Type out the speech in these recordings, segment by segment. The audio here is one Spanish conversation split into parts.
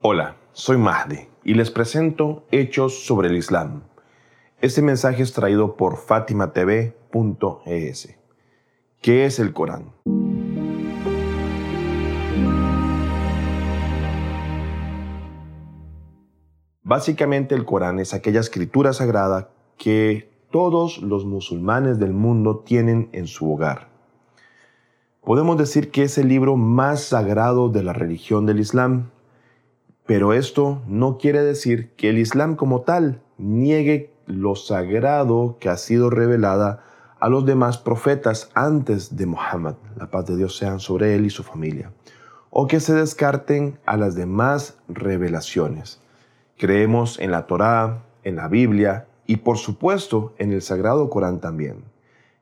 Hola, soy Mahdi y les presento Hechos sobre el Islam. Este mensaje es traído por fatimatv.es. ¿Qué es el Corán? Básicamente el Corán es aquella escritura sagrada que todos los musulmanes del mundo tienen en su hogar. Podemos decir que es el libro más sagrado de la religión del Islam pero esto no quiere decir que el Islam como tal niegue lo sagrado que ha sido revelada a los demás profetas antes de Muhammad, la paz de Dios sea sobre él y su familia, o que se descarten a las demás revelaciones. Creemos en la Torá, en la Biblia y por supuesto en el Sagrado Corán también.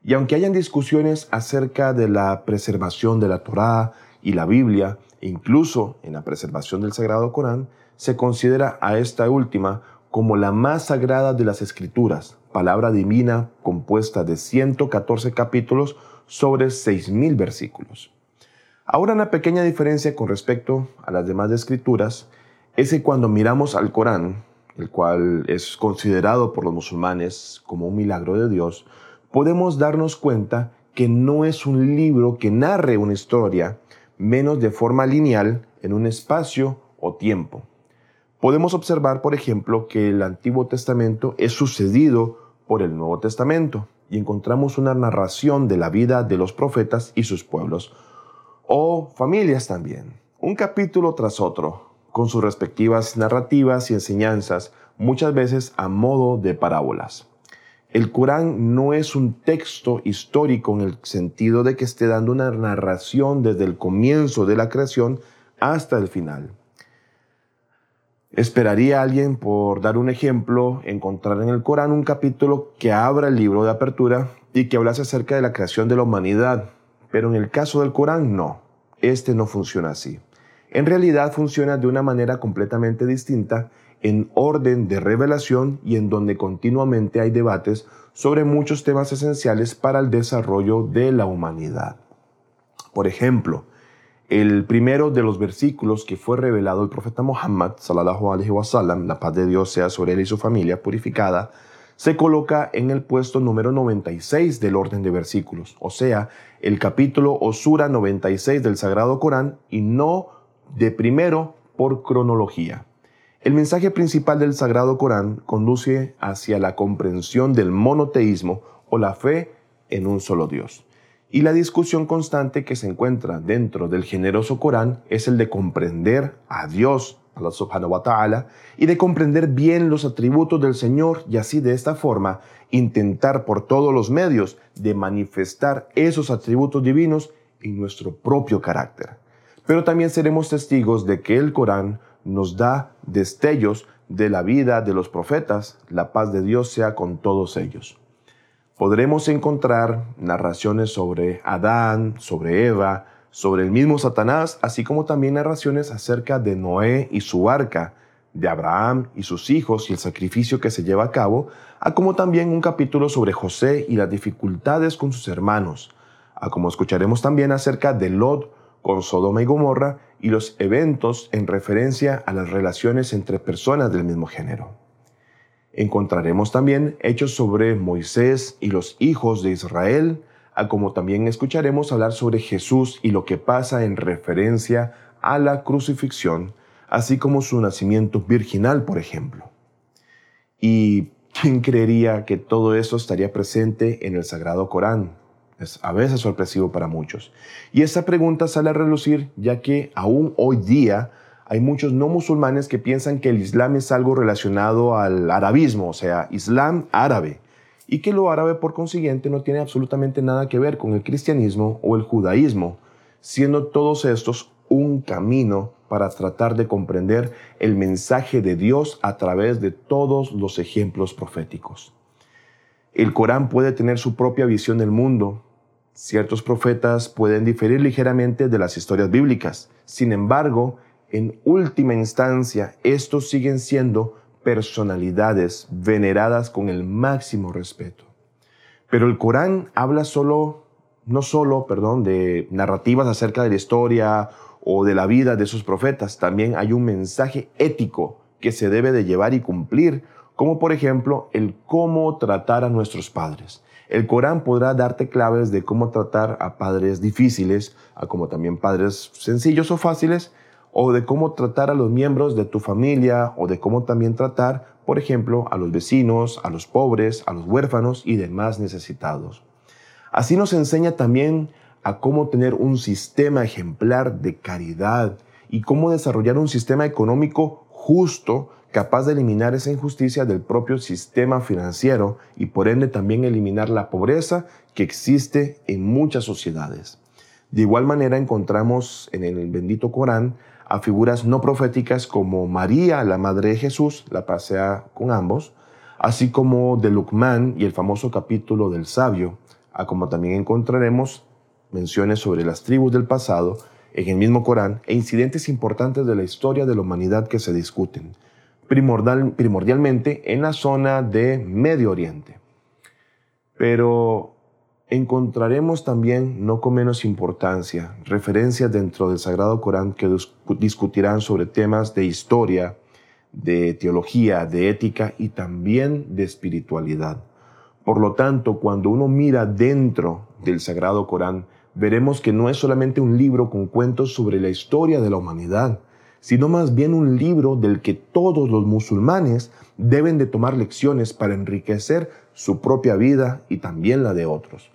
Y aunque hayan discusiones acerca de la preservación de la Torá y la Biblia, incluso en la preservación del Sagrado Corán, se considera a esta última como la más sagrada de las escrituras, palabra divina compuesta de 114 capítulos sobre 6.000 versículos. Ahora una pequeña diferencia con respecto a las demás escrituras es que cuando miramos al Corán, el cual es considerado por los musulmanes como un milagro de Dios, podemos darnos cuenta que no es un libro que narre una historia, menos de forma lineal en un espacio o tiempo. Podemos observar, por ejemplo, que el Antiguo Testamento es sucedido por el Nuevo Testamento y encontramos una narración de la vida de los profetas y sus pueblos, o familias también, un capítulo tras otro, con sus respectivas narrativas y enseñanzas, muchas veces a modo de parábolas. El Corán no es un texto histórico en el sentido de que esté dando una narración desde el comienzo de la creación hasta el final. Esperaría alguien, por dar un ejemplo, encontrar en el Corán un capítulo que abra el libro de apertura y que hablase acerca de la creación de la humanidad, pero en el caso del Corán no, este no funciona así. En realidad funciona de una manera completamente distinta en orden de revelación y en donde continuamente hay debates sobre muchos temas esenciales para el desarrollo de la humanidad. Por ejemplo, el primero de los versículos que fue revelado el profeta Muhammad, sallallahu alaihi wasallam, la paz de Dios sea sobre él y su familia purificada, se coloca en el puesto número 96 del orden de versículos, o sea, el capítulo Osura 96 del Sagrado Corán y no de primero por cronología. El mensaje principal del Sagrado Corán conduce hacia la comprensión del monoteísmo o la fe en un solo Dios. Y la discusión constante que se encuentra dentro del generoso Corán es el de comprender a Dios, Allah subhanahu wa ta'ala, y de comprender bien los atributos del Señor y así de esta forma intentar por todos los medios de manifestar esos atributos divinos en nuestro propio carácter. Pero también seremos testigos de que el Corán nos da destellos de la vida de los profetas, la paz de Dios sea con todos ellos. Podremos encontrar narraciones sobre Adán, sobre Eva, sobre el mismo Satanás, así como también narraciones acerca de Noé y su arca, de Abraham y sus hijos y el sacrificio que se lleva a cabo, a como también un capítulo sobre José y las dificultades con sus hermanos, a como escucharemos también acerca de Lot con Sodoma y Gomorra y los eventos en referencia a las relaciones entre personas del mismo género. Encontraremos también hechos sobre Moisés y los hijos de Israel, a como también escucharemos hablar sobre Jesús y lo que pasa en referencia a la crucifixión, así como su nacimiento virginal, por ejemplo. ¿Y quién creería que todo eso estaría presente en el Sagrado Corán? Es a veces sorpresivo para muchos. Y esa pregunta sale a relucir ya que aún hoy día hay muchos no musulmanes que piensan que el Islam es algo relacionado al arabismo, o sea, Islam árabe, y que lo árabe por consiguiente no tiene absolutamente nada que ver con el cristianismo o el judaísmo, siendo todos estos un camino para tratar de comprender el mensaje de Dios a través de todos los ejemplos proféticos. El Corán puede tener su propia visión del mundo, Ciertos profetas pueden diferir ligeramente de las historias bíblicas. Sin embargo, en última instancia, estos siguen siendo personalidades veneradas con el máximo respeto. Pero el Corán habla solo no solo, perdón, de narrativas acerca de la historia o de la vida de sus profetas, también hay un mensaje ético que se debe de llevar y cumplir, como por ejemplo el cómo tratar a nuestros padres. El Corán podrá darte claves de cómo tratar a padres difíciles, a como también padres sencillos o fáciles, o de cómo tratar a los miembros de tu familia, o de cómo también tratar, por ejemplo, a los vecinos, a los pobres, a los huérfanos y demás necesitados. Así nos enseña también a cómo tener un sistema ejemplar de caridad y cómo desarrollar un sistema económico justo capaz de eliminar esa injusticia del propio sistema financiero y por ende también eliminar la pobreza que existe en muchas sociedades. De igual manera encontramos en el bendito Corán a figuras no proféticas como María, la madre de Jesús, la pasea con ambos, así como de Lucmán y el famoso capítulo del sabio, a como también encontraremos menciones sobre las tribus del pasado en el mismo Corán e incidentes importantes de la historia de la humanidad que se discuten, primordialmente en la zona de Medio Oriente. Pero encontraremos también, no con menos importancia, referencias dentro del Sagrado Corán que discutirán sobre temas de historia, de teología, de ética y también de espiritualidad. Por lo tanto, cuando uno mira dentro del Sagrado Corán, veremos que no es solamente un libro con cuentos sobre la historia de la humanidad, sino más bien un libro del que todos los musulmanes deben de tomar lecciones para enriquecer su propia vida y también la de otros.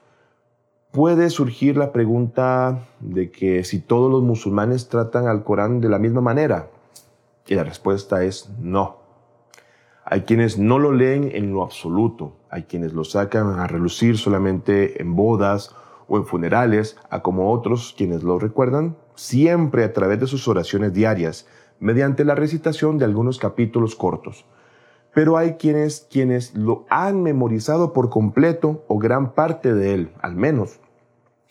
Puede surgir la pregunta de que si todos los musulmanes tratan al Corán de la misma manera, y la respuesta es no. Hay quienes no lo leen en lo absoluto, hay quienes lo sacan a relucir solamente en bodas o en funerales, a como otros quienes lo recuerdan siempre a través de sus oraciones diarias, mediante la recitación de algunos capítulos cortos. Pero hay quienes, quienes lo han memorizado por completo o gran parte de él, al menos,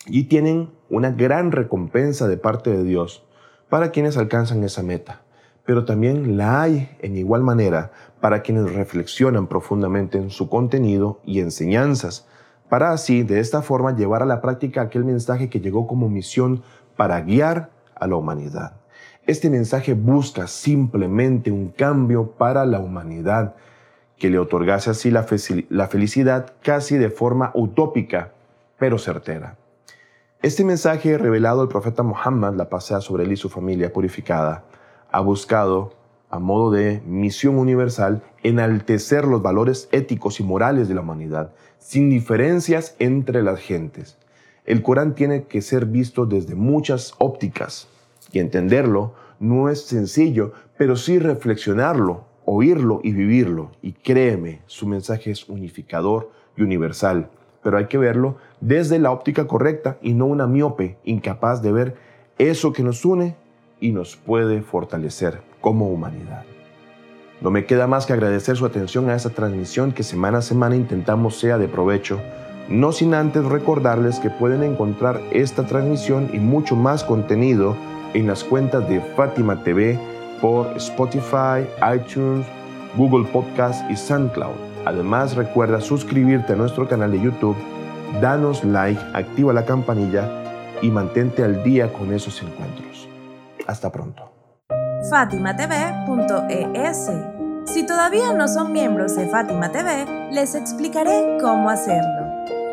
y tienen una gran recompensa de parte de Dios para quienes alcanzan esa meta. Pero también la hay en igual manera para quienes reflexionan profundamente en su contenido y enseñanzas, para así, de esta forma, llevar a la práctica aquel mensaje que llegó como misión para guiar a la humanidad. Este mensaje busca simplemente un cambio para la humanidad que le otorgase así la, felicidad casi de forma utópica, pero certera. Este mensaje revelado al profeta Muhammad, la pasea sobre él y su familia purificada, ha buscado, a modo de misión universal, enaltecer los valores éticos y morales de la humanidad, sin diferencias entre las gentes. El Corán tiene que ser visto desde muchas ópticas y entenderlo no es sencillo, pero sí reflexionarlo, oírlo y vivirlo. Y créeme, su mensaje es unificador y universal, pero hay que verlo desde la óptica correcta y no una miope incapaz de ver eso que nos une y nos puede fortalecer como humanidad. No me queda más que agradecer su atención a esta transmisión que semana a semana intentamos sea de provecho, no sin antes recordarles que pueden encontrar esta transmisión y mucho más contenido en las cuentas de Fátima TV por Spotify, iTunes, Google Podcast y SoundCloud. Además recuerda suscribirte a nuestro canal de YouTube, danos like, activa la campanilla y mantente al día con esos encuentros. Hasta pronto fatimatv.es. Si todavía no son miembros de Fátima TV, les explicaré cómo hacerlo.